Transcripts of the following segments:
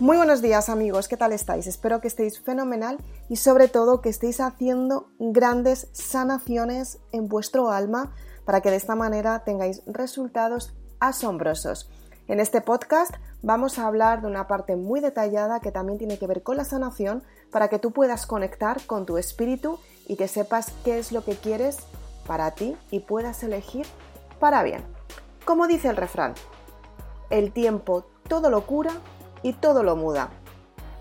Muy buenos días amigos, ¿qué tal estáis? Espero que estéis fenomenal y sobre todo que estéis haciendo grandes sanaciones en vuestro alma para que de esta manera tengáis resultados asombrosos. En este podcast vamos a hablar de una parte muy detallada que también tiene que ver con la sanación para que tú puedas conectar con tu espíritu y que sepas qué es lo que quieres para ti y puedas elegir para bien. Como dice el refrán, el tiempo todo lo cura y todo lo muda.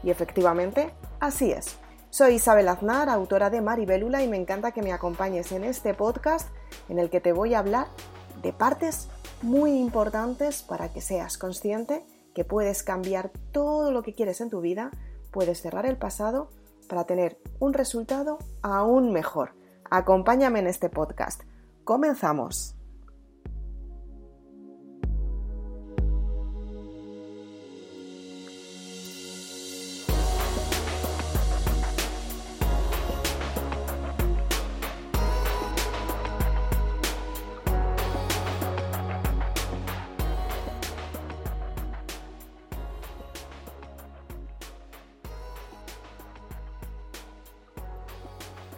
Y efectivamente, así es. Soy Isabel Aznar, autora de Maribélula, y me encanta que me acompañes en este podcast en el que te voy a hablar de partes muy importantes para que seas consciente que puedes cambiar todo lo que quieres en tu vida, puedes cerrar el pasado para tener un resultado aún mejor. Acompáñame en este podcast. Comenzamos.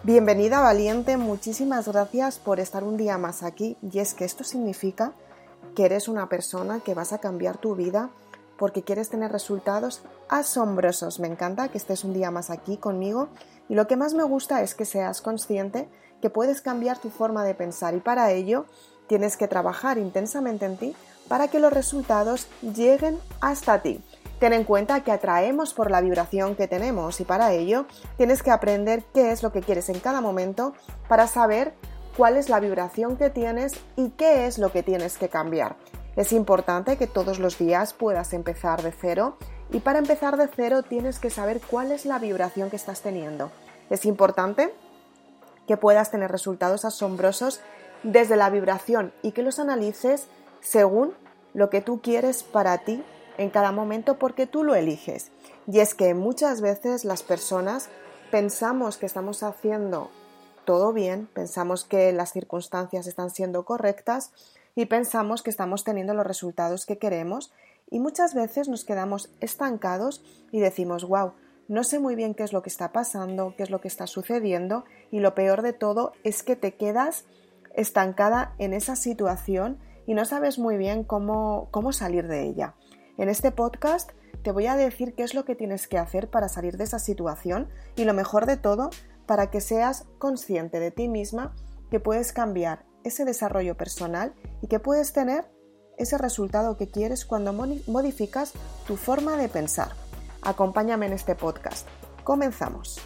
Bienvenida valiente, muchísimas gracias por estar un día más aquí y es que esto significa que eres una persona que vas a cambiar tu vida porque quieres tener resultados asombrosos. Me encanta que estés un día más aquí conmigo y lo que más me gusta es que seas consciente que puedes cambiar tu forma de pensar y para ello tienes que trabajar intensamente en ti para que los resultados lleguen hasta ti. Ten en cuenta que atraemos por la vibración que tenemos y para ello tienes que aprender qué es lo que quieres en cada momento para saber cuál es la vibración que tienes y qué es lo que tienes que cambiar. Es importante que todos los días puedas empezar de cero y para empezar de cero tienes que saber cuál es la vibración que estás teniendo. Es importante que puedas tener resultados asombrosos desde la vibración y que los analices según lo que tú quieres para ti en cada momento porque tú lo eliges. Y es que muchas veces las personas pensamos que estamos haciendo todo bien, pensamos que las circunstancias están siendo correctas y pensamos que estamos teniendo los resultados que queremos y muchas veces nos quedamos estancados y decimos, wow, no sé muy bien qué es lo que está pasando, qué es lo que está sucediendo y lo peor de todo es que te quedas estancada en esa situación y no sabes muy bien cómo, cómo salir de ella. En este podcast te voy a decir qué es lo que tienes que hacer para salir de esa situación y lo mejor de todo, para que seas consciente de ti misma que puedes cambiar ese desarrollo personal y que puedes tener ese resultado que quieres cuando modificas tu forma de pensar. Acompáñame en este podcast. Comenzamos.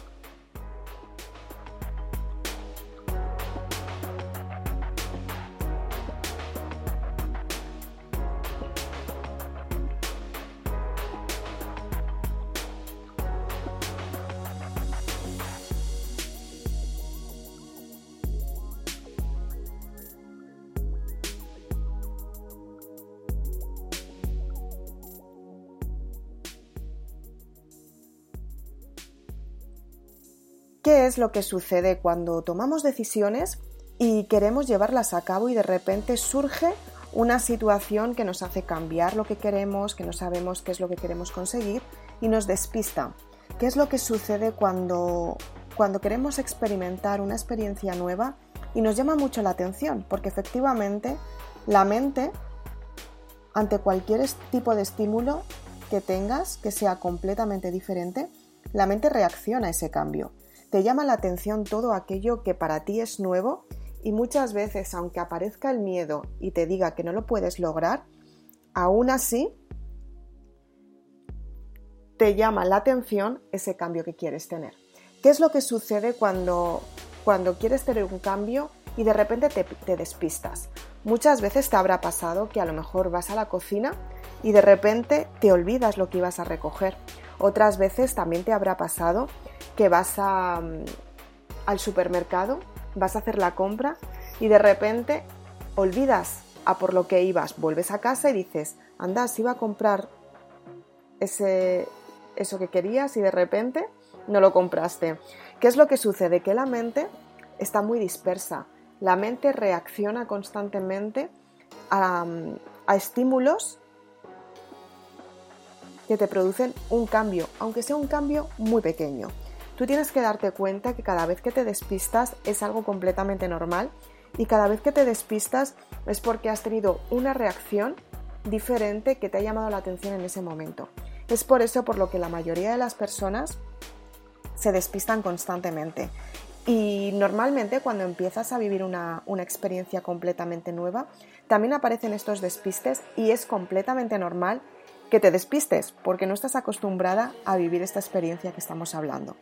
¿Qué es lo que sucede cuando tomamos decisiones y queremos llevarlas a cabo y de repente surge una situación que nos hace cambiar lo que queremos, que no sabemos qué es lo que queremos conseguir y nos despista? ¿Qué es lo que sucede cuando, cuando queremos experimentar una experiencia nueva y nos llama mucho la atención? Porque efectivamente la mente, ante cualquier tipo de estímulo que tengas, que sea completamente diferente, la mente reacciona a ese cambio te llama la atención todo aquello que para ti es nuevo y muchas veces, aunque aparezca el miedo y te diga que no lo puedes lograr, aún así te llama la atención ese cambio que quieres tener. ¿Qué es lo que sucede cuando, cuando quieres tener un cambio y de repente te, te despistas? Muchas veces te habrá pasado que a lo mejor vas a la cocina y de repente te olvidas lo que ibas a recoger. Otras veces también te habrá pasado que vas mm, al supermercado, vas a hacer la compra y de repente olvidas a por lo que ibas, vuelves a casa y dices, anda, si iba a comprar ese, eso que querías y de repente no lo compraste. ¿Qué es lo que sucede? Que la mente está muy dispersa. La mente reacciona constantemente a, a estímulos que te producen un cambio, aunque sea un cambio muy pequeño. Tú tienes que darte cuenta que cada vez que te despistas es algo completamente normal y cada vez que te despistas es porque has tenido una reacción diferente que te ha llamado la atención en ese momento. Es por eso por lo que la mayoría de las personas se despistan constantemente. Y normalmente cuando empiezas a vivir una, una, experiencia completamente nueva, también aparecen estos despistes y es completamente normal que te despistes porque no estás acostumbrada a vivir esta experiencia que estamos hablando.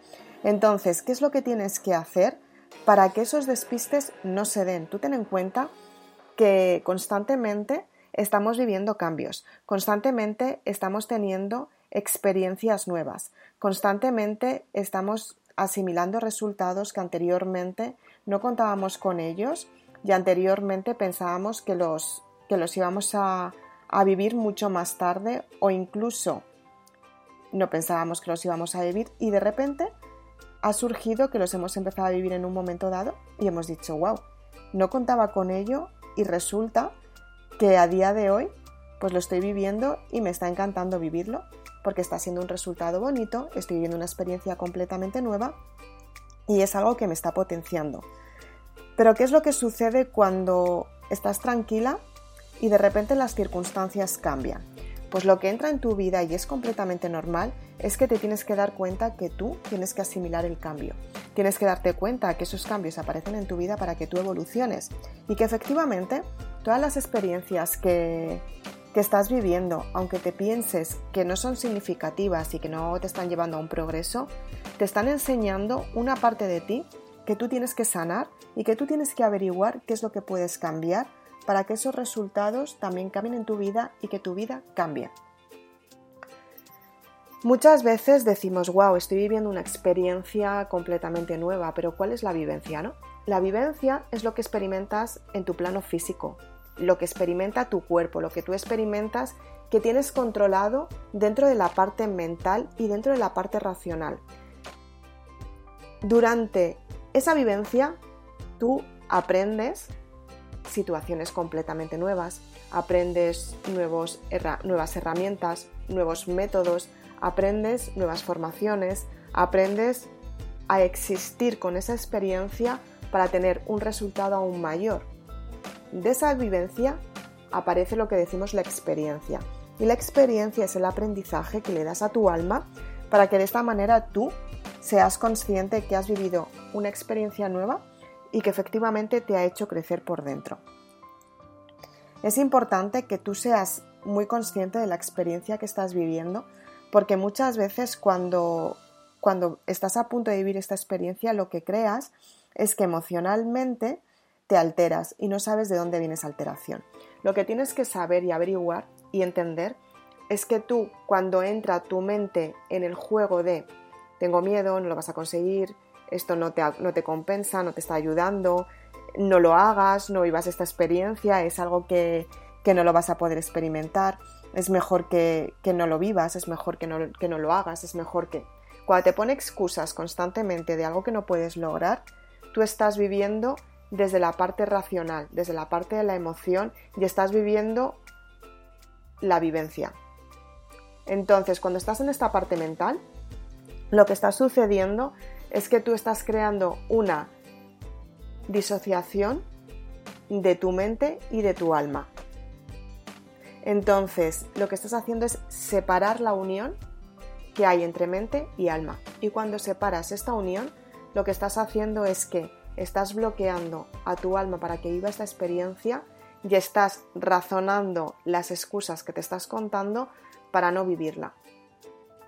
Entonces, ¿qué es lo que tienes que hacer para que esos despistes no se den? Tú ten en cuenta que constantemente estamos viviendo cambios, constantemente estamos teniendo experiencias nuevas, constantemente estamos asimilando resultados que anteriormente no contábamos con ellos y anteriormente pensábamos que los, que los íbamos a, a vivir mucho más tarde o incluso no pensábamos que los íbamos a vivir y de repente ha surgido que los hemos empezado a vivir en un momento dado y hemos dicho, wow, no contaba con ello y resulta que a día de hoy pues lo estoy viviendo y me está encantando vivirlo porque está siendo un resultado bonito, estoy viviendo una experiencia completamente nueva y es algo que me está potenciando. Pero ¿qué es lo que sucede cuando estás tranquila y de repente las circunstancias cambian. Pues lo que entra en tu vida y es completamente normal es que te tienes que dar cuenta que tú tienes que asimilar el cambio. Tienes que darte cuenta que esos cambios aparecen en tu vida para que tú evoluciones y que efectivamente todas las experiencias que, que estás viviendo, aunque te pienses que no son significativas y que no te están llevando a un progreso, te están enseñando una parte de ti que tú tienes que sanar y que tú tienes que averiguar qué es lo que puedes cambiar para que esos resultados también cambien en tu vida y que tu vida cambie. Muchas veces decimos, wow, estoy viviendo una experiencia completamente nueva, pero ¿cuál es la vivencia? No? La vivencia es lo que experimentas en tu plano físico, lo que experimenta tu cuerpo, lo que tú experimentas que tienes controlado dentro de la parte mental y dentro de la parte racional. Durante esa vivencia, tú aprendes situaciones completamente nuevas, aprendes nuevos, nuevas herramientas, nuevos métodos, aprendes nuevas formaciones, aprendes a existir con esa experiencia para tener un resultado aún mayor. De esa vivencia aparece lo que decimos la experiencia. Y la experiencia es el aprendizaje que le das a tu alma para que de esta manera tú seas consciente que has vivido una experiencia nueva y que efectivamente te ha hecho crecer por dentro. Es importante que tú seas muy consciente de la experiencia que estás viviendo, porque muchas veces cuando, cuando estás a punto de vivir esta experiencia, lo que creas es que emocionalmente te alteras y no sabes de dónde viene esa alteración. Lo que tienes que saber y averiguar y entender es que tú, cuando entra tu mente en el juego de tengo miedo, no lo vas a conseguir, esto no te, no te compensa, no te está ayudando, no lo hagas, no vivas esta experiencia, es algo que, no lo vas a poder experimentar, es mejor que, no lo vivas, es mejor que no, que no lo hagas, es mejor que... Cuando te pone excusas constantemente de algo que no puedes lograr, tú estás viviendo desde la parte racional, desde la parte de la emoción y estás viviendo la vivencia. Entonces, cuando estás en esta parte mental, lo que está sucediendo es que tú estás creando una disociación de tu mente y de tu alma. Entonces, lo que estás haciendo es separar la unión que hay entre mente y alma. Y cuando separas esta unión, lo que estás haciendo es que estás bloqueando a tu alma para que viva esta experiencia y estás razonando las excusas que te estás contando para no vivirla.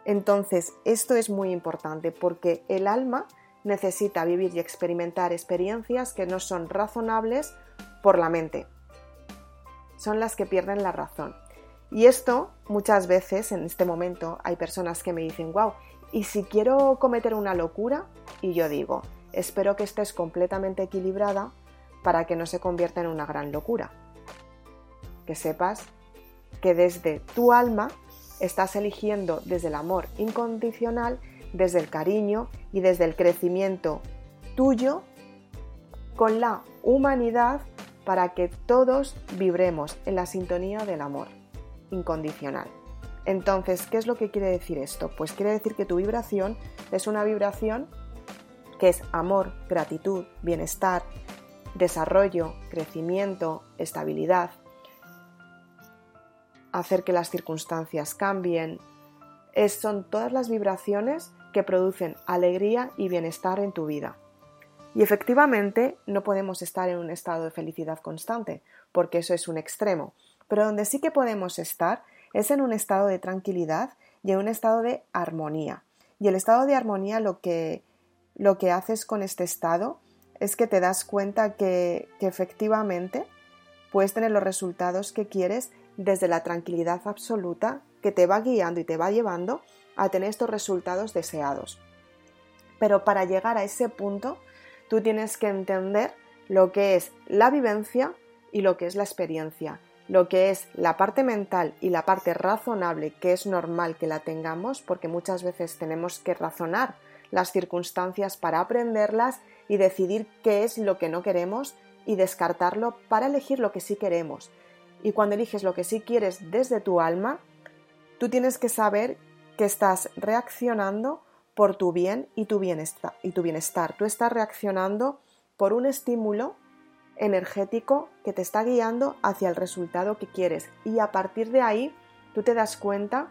Entonces, esto es muy importante porque el alma necesita vivir y experimentar experiencias que no son razonables por la mente. Son las que pierden la razón. Y esto muchas veces en este momento hay personas que me dicen, wow, ¿y si quiero cometer una locura? Y yo digo, espero que estés completamente equilibrada para que no se convierta en una gran locura. Que sepas que desde tu alma estás eligiendo desde el amor incondicional desde el cariño y desde el crecimiento tuyo con la humanidad para que todos vibremos en la sintonía del amor incondicional. Entonces, ¿qué es lo que quiere decir esto? Pues quiere decir que tu vibración es una vibración que es amor, gratitud, bienestar, desarrollo, crecimiento, estabilidad, hacer que las circunstancias cambien. son todas las vibraciones que producen alegría y bienestar en tu vida. Y efectivamente no podemos estar en un estado de felicidad constante, porque eso es un extremo, pero donde sí que podemos estar es en un estado de tranquilidad y en un estado de armonía. Y el estado de armonía lo que, lo que haces con este estado es que te das cuenta que efectivamente puedes tener los resultados que quieres desde la tranquilidad absoluta que te va guiando y te va llevando a tener estos resultados deseados. Pero para llegar a ese punto, tú tienes que entender lo que es la vivencia y lo que es la experiencia, lo que es la parte mental y la parte razonable, que es normal que la tengamos, porque muchas veces tenemos que razonar las circunstancias para aprenderlas y decidir qué es lo que no queremos y descartarlo para elegir lo que sí queremos. Y cuando eliges lo que sí quieres desde tu alma, tú tienes que saber que estás reaccionando por tu bien y tu bienestar. Y tu bienestar. Tú estás reaccionando por un estímulo energético que te está guiando hacia el resultado que quieres. Y a partir de ahí, tú te das cuenta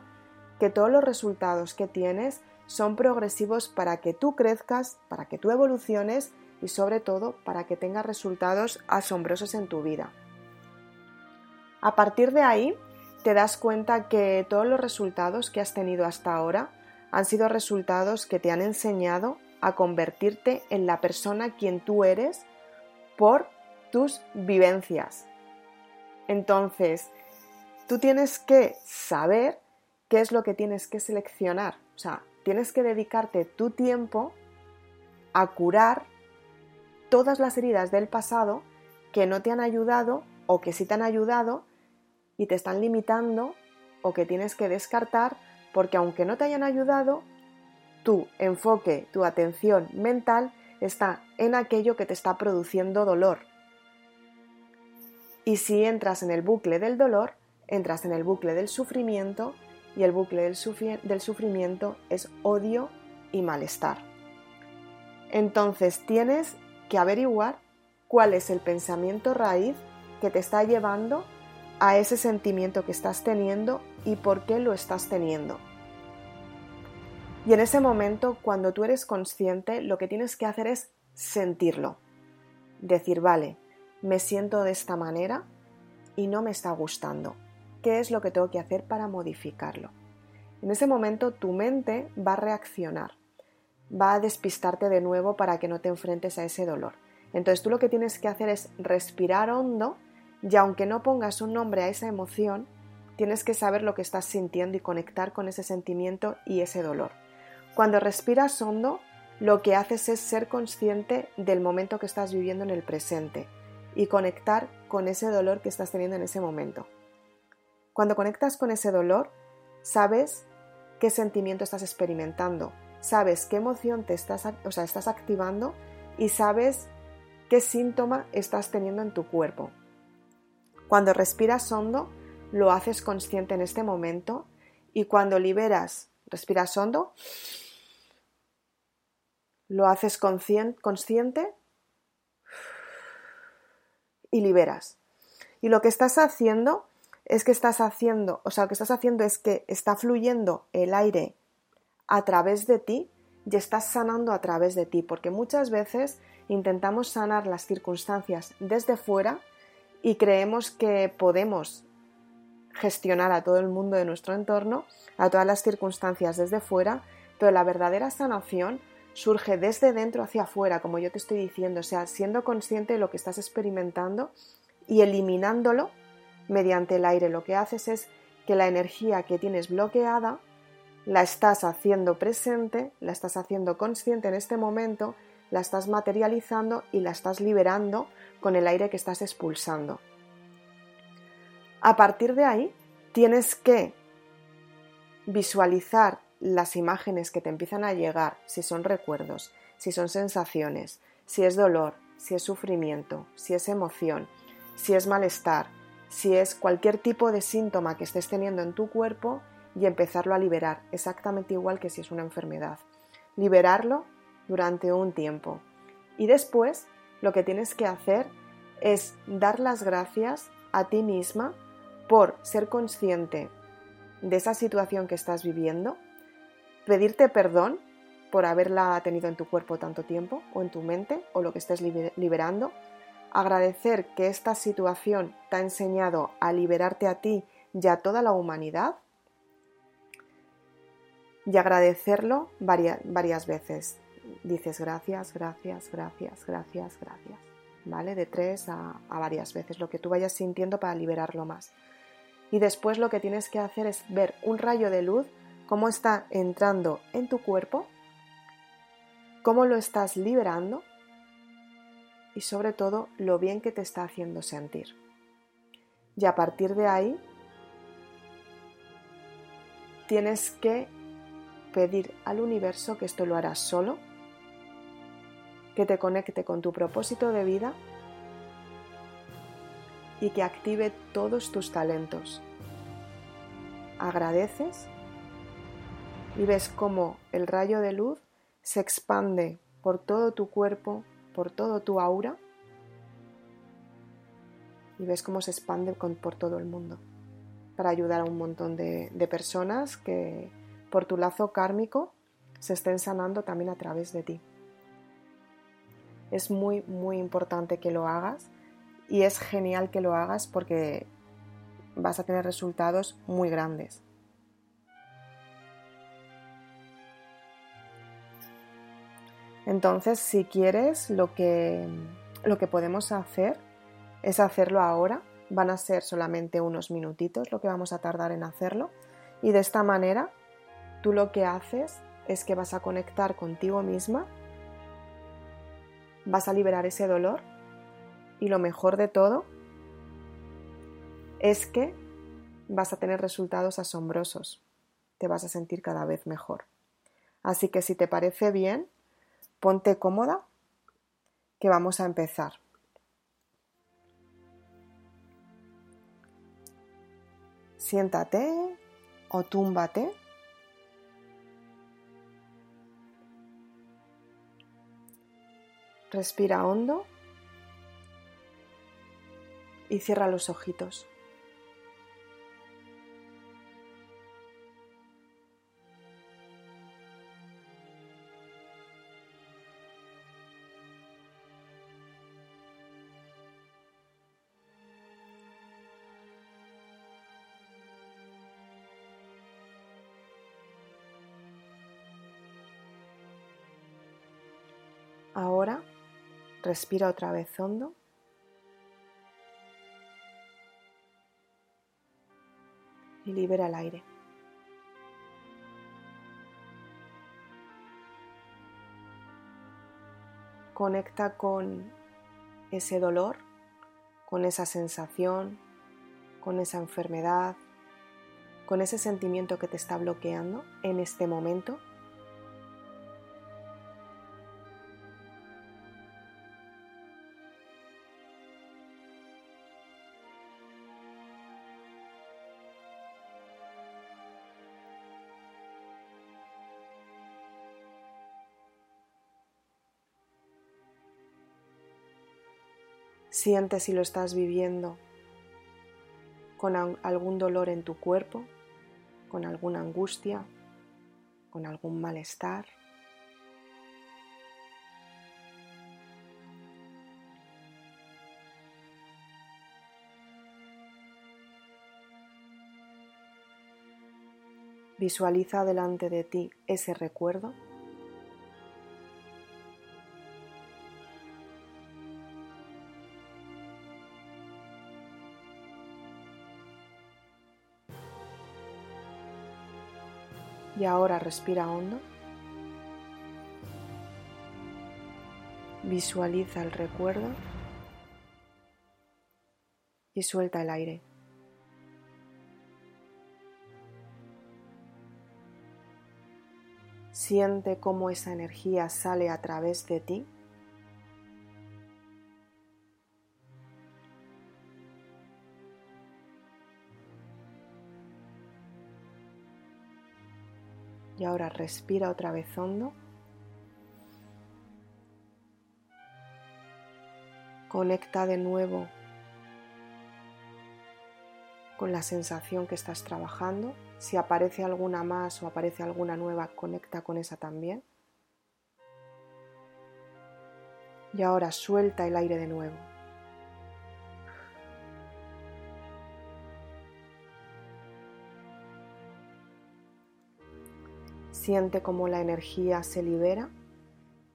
que todos los resultados que tienes son progresivos para que tú crezcas, para que tú evoluciones y sobre todo para que tengas resultados asombrosos en tu vida. A partir de ahí, te das cuenta que todos los resultados que has tenido hasta ahora han sido resultados que te han enseñado a convertirte en la persona quien tú eres por tus vivencias. Entonces, tú tienes que saber qué es lo que tienes que seleccionar. O sea, tienes que dedicarte tu tiempo a curar todas las heridas del pasado que no te han ayudado o que sí te han ayudado y te están limitando o que tienes que descartar porque aunque no te hayan ayudado, tu enfoque, tu atención mental está en aquello que te está produciendo dolor. Y si entras en el bucle del dolor, entras en el bucle del sufrimiento y el bucle del, del sufrimiento es odio y malestar. Entonces tienes que averiguar cuál es el pensamiento raíz que te está llevando a ese sentimiento que estás teniendo y por qué lo estás teniendo. Y en ese momento, cuando tú eres consciente, lo que tienes que hacer es sentirlo. Decir, vale, me siento de esta manera y no me está gustando. ¿Qué es lo que tengo que hacer para modificarlo? En ese momento tu mente va a reaccionar, va a despistarte de nuevo para que no te enfrentes a ese dolor. Entonces tú lo que tienes que hacer es respirar hondo y aunque no pongas un nombre a esa emoción, tienes que saber lo que estás sintiendo y conectar con ese sentimiento y ese dolor. Cuando respiras hondo, lo que haces es ser consciente del momento que estás viviendo en el presente y conectar con ese dolor que estás teniendo en ese momento. Cuando conectas con ese dolor, sabes qué sentimiento estás experimentando, sabes qué emoción te estás, o sea, estás activando y sabes qué síntoma estás teniendo en tu cuerpo. Cuando respiras hondo, lo haces consciente en este momento y cuando liberas, respiras hondo, lo haces consciente y liberas. Y lo que estás haciendo es que estás haciendo, o sea, lo que estás haciendo es que está fluyendo el aire a través de ti y estás sanando a través de ti, porque muchas veces intentamos sanar las circunstancias desde fuera y creemos que podemos gestionar a todo el mundo de nuestro entorno, a todas las circunstancias desde fuera, pero la verdadera sanación surge desde dentro hacia afuera, como yo te estoy diciendo, o sea, siendo consciente de lo que estás experimentando y eliminándolo mediante el aire. Lo que haces es que la energía que tienes bloqueada la estás haciendo presente, la estás haciendo consciente en este momento, la estás materializando y la estás liberando con el aire que estás expulsando. A partir de ahí, tienes que visualizar las imágenes que te empiezan a llegar, si son recuerdos, si son sensaciones, si es dolor, si es sufrimiento, si es emoción, si es malestar, si es cualquier tipo de síntoma que estés teniendo en tu cuerpo y empezarlo a liberar, exactamente igual que si es una enfermedad. Liberarlo durante un tiempo. Y después lo que tienes que hacer es dar las gracias a ti misma por ser consciente de esa situación que estás viviendo, pedirte perdón por haberla tenido en tu cuerpo tanto tiempo o en tu mente o lo que estés liberando, agradecer que esta situación te ha enseñado a liberarte a ti y a toda la humanidad y agradecerlo varias, varias veces. Dices gracias, gracias, gracias, gracias, gracias. ¿Vale? De tres a, a varias veces, lo que tú vayas sintiendo para liberarlo más. Y después lo que tienes que hacer es ver un rayo de luz, cómo está entrando en tu cuerpo, cómo lo estás liberando y sobre todo lo bien que te está haciendo sentir. Y a partir de ahí tienes que pedir al universo que esto lo harás solo, que te conecte con tu propósito de vida y que active todos tus talentos. Agradeces y ves cómo el rayo de luz se expande por todo tu cuerpo, por todo tu aura y ves cómo se expande por todo el mundo para ayudar a un montón de, de personas que, por tu lazo kármico se estén sanando también a través de ti. Es muy, muy importante que lo hagas y es genial que lo hagas porque vas a tener resultados muy grandes. Entonces, si quieres, lo que, lo que podemos hacer es hacerlo ahora. Van a ser solamente unos minutitos lo que vamos a tardar en hacerlo. Y de esta manera Tú lo que haces es que vas a conectar contigo misma, vas a liberar ese dolor y lo mejor de todo es que vas a tener resultados asombrosos, te vas a sentir cada vez mejor. Así que si te parece bien, ponte cómoda, que vamos a empezar. Siéntate o túmbate Respira hondo y cierra los ojitos. Ahora Respira otra vez hondo. Y libera el aire. Conecta con ese dolor, con esa sensación, con esa enfermedad, con ese sentimiento que te está bloqueando en este momento Siente si lo estás viviendo con algún dolor en tu cuerpo, con alguna angustia, con algún malestar. Visualiza delante de ti ese recuerdo Y ahora respira hondo. Visualiza el recuerdo y suelta el aire. Siente cómo esa energía sale a través de ti Y ahora respira otra vez hondo. Conecta de nuevo con la sensación que estás trabajando. Si aparece alguna más o aparece alguna nueva, conecta con esa también. Y ahora suelta el aire de nuevo. Siente cómo la energía se libera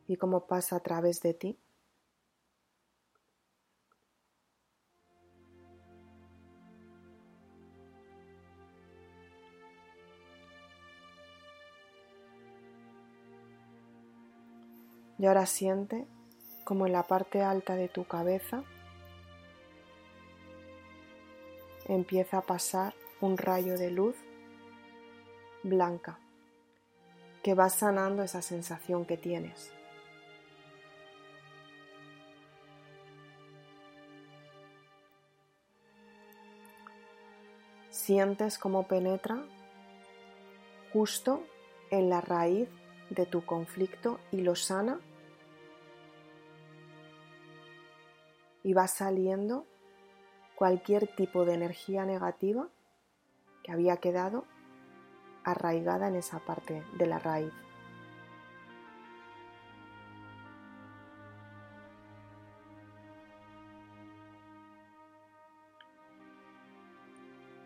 y cómo pasa a través de ti. Y ahora siente como en la parte alta de tu cabeza empieza a pasar un rayo de luz blanca que va sanando esa sensación que tienes. Sientes cómo penetra justo en la raíz de tu conflicto y lo sana y va saliendo cualquier tipo de energía negativa que había quedado arraigada en esa parte de la raíz.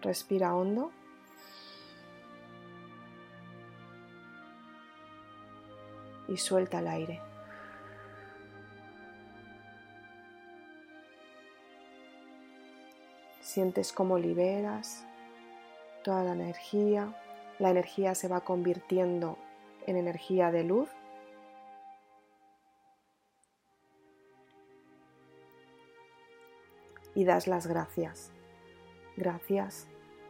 Respira hondo. Y suelta el aire. Sientes cómo liberas toda la energía. La energía se va convirtiendo en energía de luz. Y das las gracias. Gracias,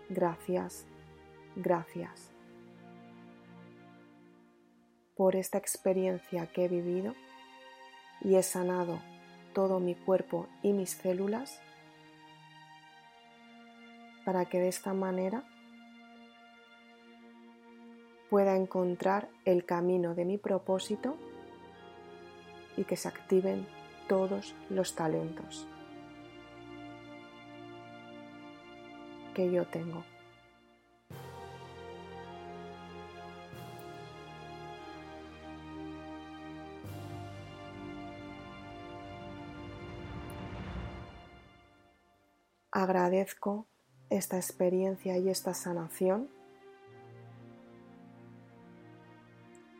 gracias, gracias por esta experiencia que he vivido y he sanado todo mi cuerpo y mis células para que de esta manera pueda encontrar el camino de mi propósito y que se activen todos los talentos que yo tengo. Agradezco esta experiencia y esta sanación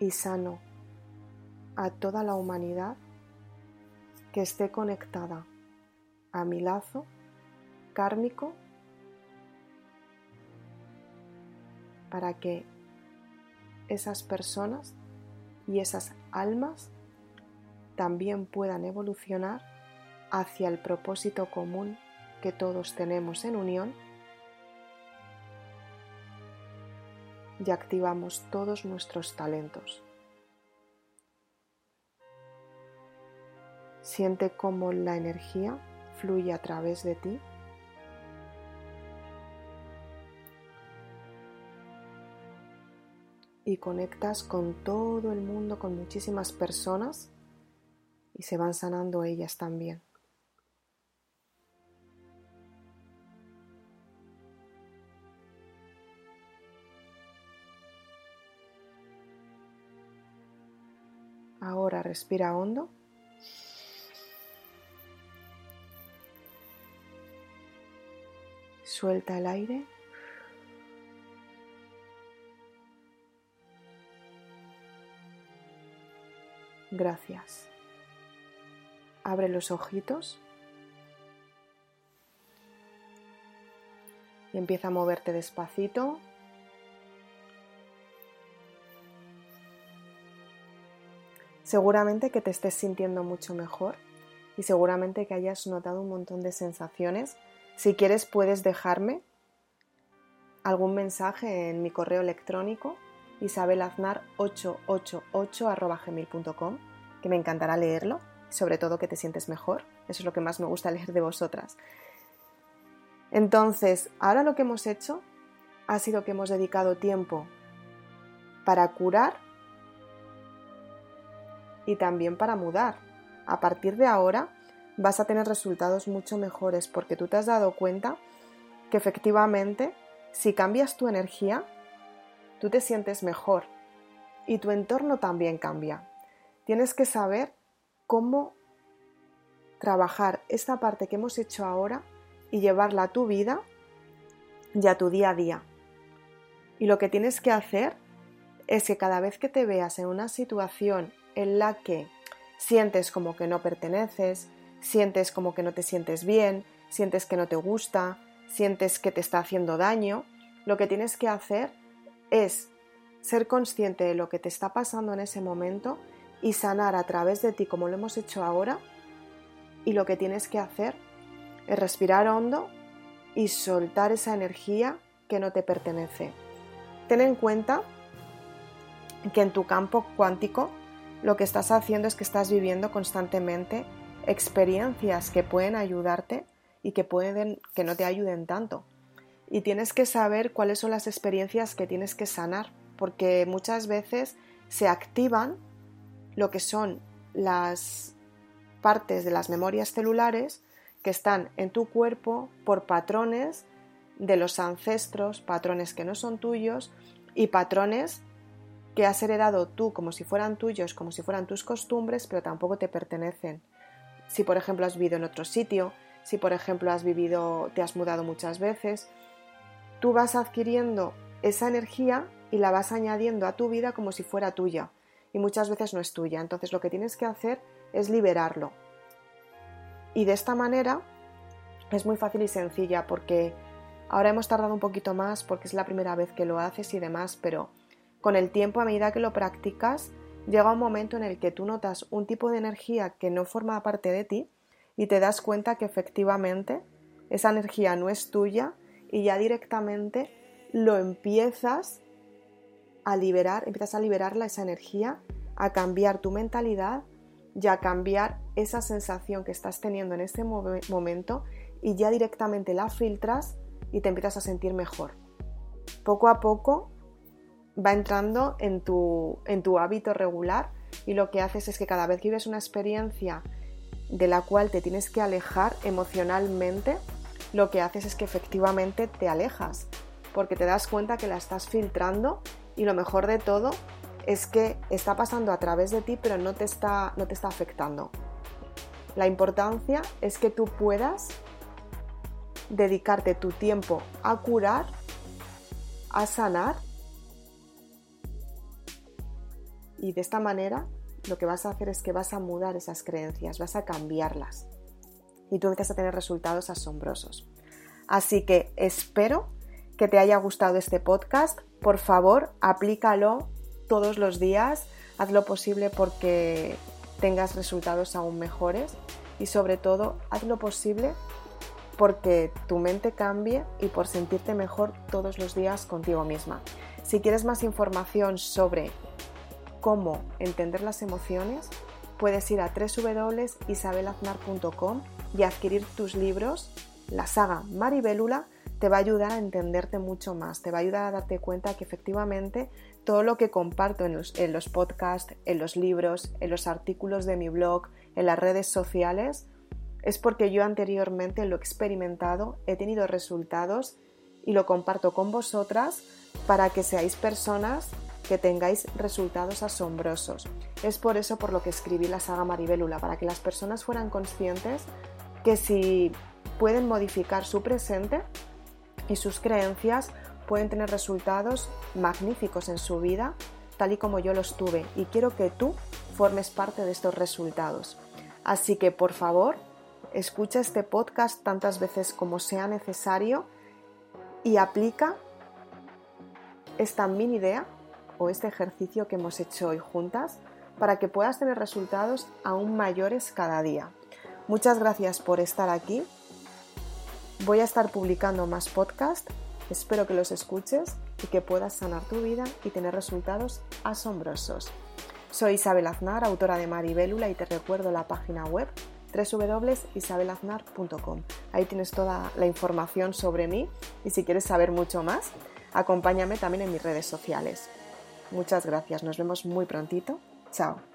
y sano a toda la humanidad que esté conectada a mi lazo kármico para que esas personas y esas almas también puedan evolucionar hacia el propósito común que todos tenemos en unión y activamos todos nuestros talentos. Siente cómo la energía fluye a través de ti. Y conectas con todo el mundo, con muchísimas personas y se van sanando ellas también. Respira hondo. Suelta el aire. Gracias. Abre los ojitos y empieza a moverte despacito Seguramente que te estés sintiendo mucho mejor y seguramente que hayas notado un montón de sensaciones. Si quieres puedes dejarme algún mensaje en mi correo electrónico isabelaznar888 que me encantará leerlo, sobre todo que te sientes mejor. Eso es lo que más me gusta leer de vosotras. Entonces, ahora lo que hemos hecho ha sido que hemos dedicado tiempo para curar y también para mudar. A partir de ahora vas a tener resultados mucho mejores porque tú te has dado cuenta que efectivamente si cambias tu energía, tú te sientes mejor y tu entorno también cambia. Tienes que saber cómo trabajar esta parte que hemos hecho ahora y llevarla a tu vida y a tu día a día. Y lo que tienes que hacer es que cada vez que te veas en una situación en la que sientes como que no perteneces, sientes como que no te sientes bien, sientes que no te gusta, sientes que te está haciendo daño, lo que tienes que hacer es ser consciente de lo que te está pasando en ese momento y sanar a través de ti como lo hemos hecho ahora. Y lo que tienes que hacer es respirar hondo y soltar esa energía que no te pertenece. Ten en cuenta que en tu campo cuántico lo que estás haciendo es que estás viviendo constantemente experiencias que pueden ayudarte y que pueden que no te ayuden tanto. Y tienes que saber cuáles son las experiencias que tienes que sanar, porque muchas veces se activan lo que son las partes de las memorias celulares que están en tu cuerpo por patrones de los ancestros, patrones que no son tuyos y patrones que has heredado tú como si fueran tuyos, como si fueran tus costumbres, pero tampoco te pertenecen. Si por ejemplo has vivido en otro sitio, si por ejemplo has vivido, te has mudado muchas veces, tú vas adquiriendo esa energía y la vas añadiendo a tu vida como si fuera tuya y muchas veces no es tuya. Entonces lo que tienes que hacer es liberarlo. Y de esta manera es muy fácil y sencilla porque ahora hemos tardado un poquito más porque es la primera vez que lo haces y demás, pero con el tiempo, a medida que lo practicas, llega un momento en el que tú notas un tipo de energía que no forma parte de ti y te das cuenta que efectivamente esa energía no es tuya y ya directamente lo empiezas a liberar, empiezas a liberarla esa energía, a cambiar tu mentalidad y a cambiar esa sensación que estás teniendo en este momento y ya directamente la filtras y te empiezas a sentir mejor. Poco a poco va entrando en tu, en tu hábito regular y lo que haces es que cada vez que vives una experiencia de la cual te tienes que alejar emocionalmente, lo que haces es que efectivamente te alejas, porque te das cuenta que la estás filtrando y lo mejor de todo es que está pasando a través de ti, pero no te está, no te está afectando. La importancia es que tú puedas dedicarte tu tiempo a curar, a sanar Y de esta manera lo que vas a hacer es que vas a mudar esas creencias, vas a cambiarlas. Y tú empiezas a tener resultados asombrosos. Así que espero que te haya gustado este podcast. Por favor, aplícalo todos los días. Haz lo posible porque tengas resultados aún mejores. Y sobre todo, haz lo posible porque tu mente cambie y por sentirte mejor todos los días contigo misma. Si quieres más información sobre cómo entender las emociones, puedes ir a www.isabelaznar.com y adquirir tus libros. La saga Maribélula te va a ayudar a entenderte mucho más, te va a ayudar a darte cuenta que efectivamente todo lo que comparto en los, en los podcasts, en los libros, en los artículos de mi blog, en las redes sociales, es porque yo anteriormente lo he experimentado, he tenido resultados y lo comparto con vosotras para que seáis personas que tengáis resultados asombrosos. Es por eso por lo que escribí la saga Maribélula, para que las personas fueran conscientes que si pueden modificar su presente y sus creencias, pueden tener resultados magníficos en su vida, tal y como yo los tuve. Y quiero que tú formes parte de estos resultados. Así que por favor, escucha este podcast tantas veces como sea necesario y aplica esta mini idea este ejercicio que hemos hecho hoy juntas para que puedas tener resultados aún mayores cada día. Muchas gracias por estar aquí. Voy a estar publicando más podcasts. Espero que los escuches y que puedas sanar tu vida y tener resultados asombrosos. Soy Isabel Aznar, autora de Maribélula y te recuerdo la página web www.isabelaznar.com. Ahí tienes toda la información sobre mí y si quieres saber mucho más, acompáñame también en mis redes sociales. Muchas gracias, nos vemos muy prontito. Chao.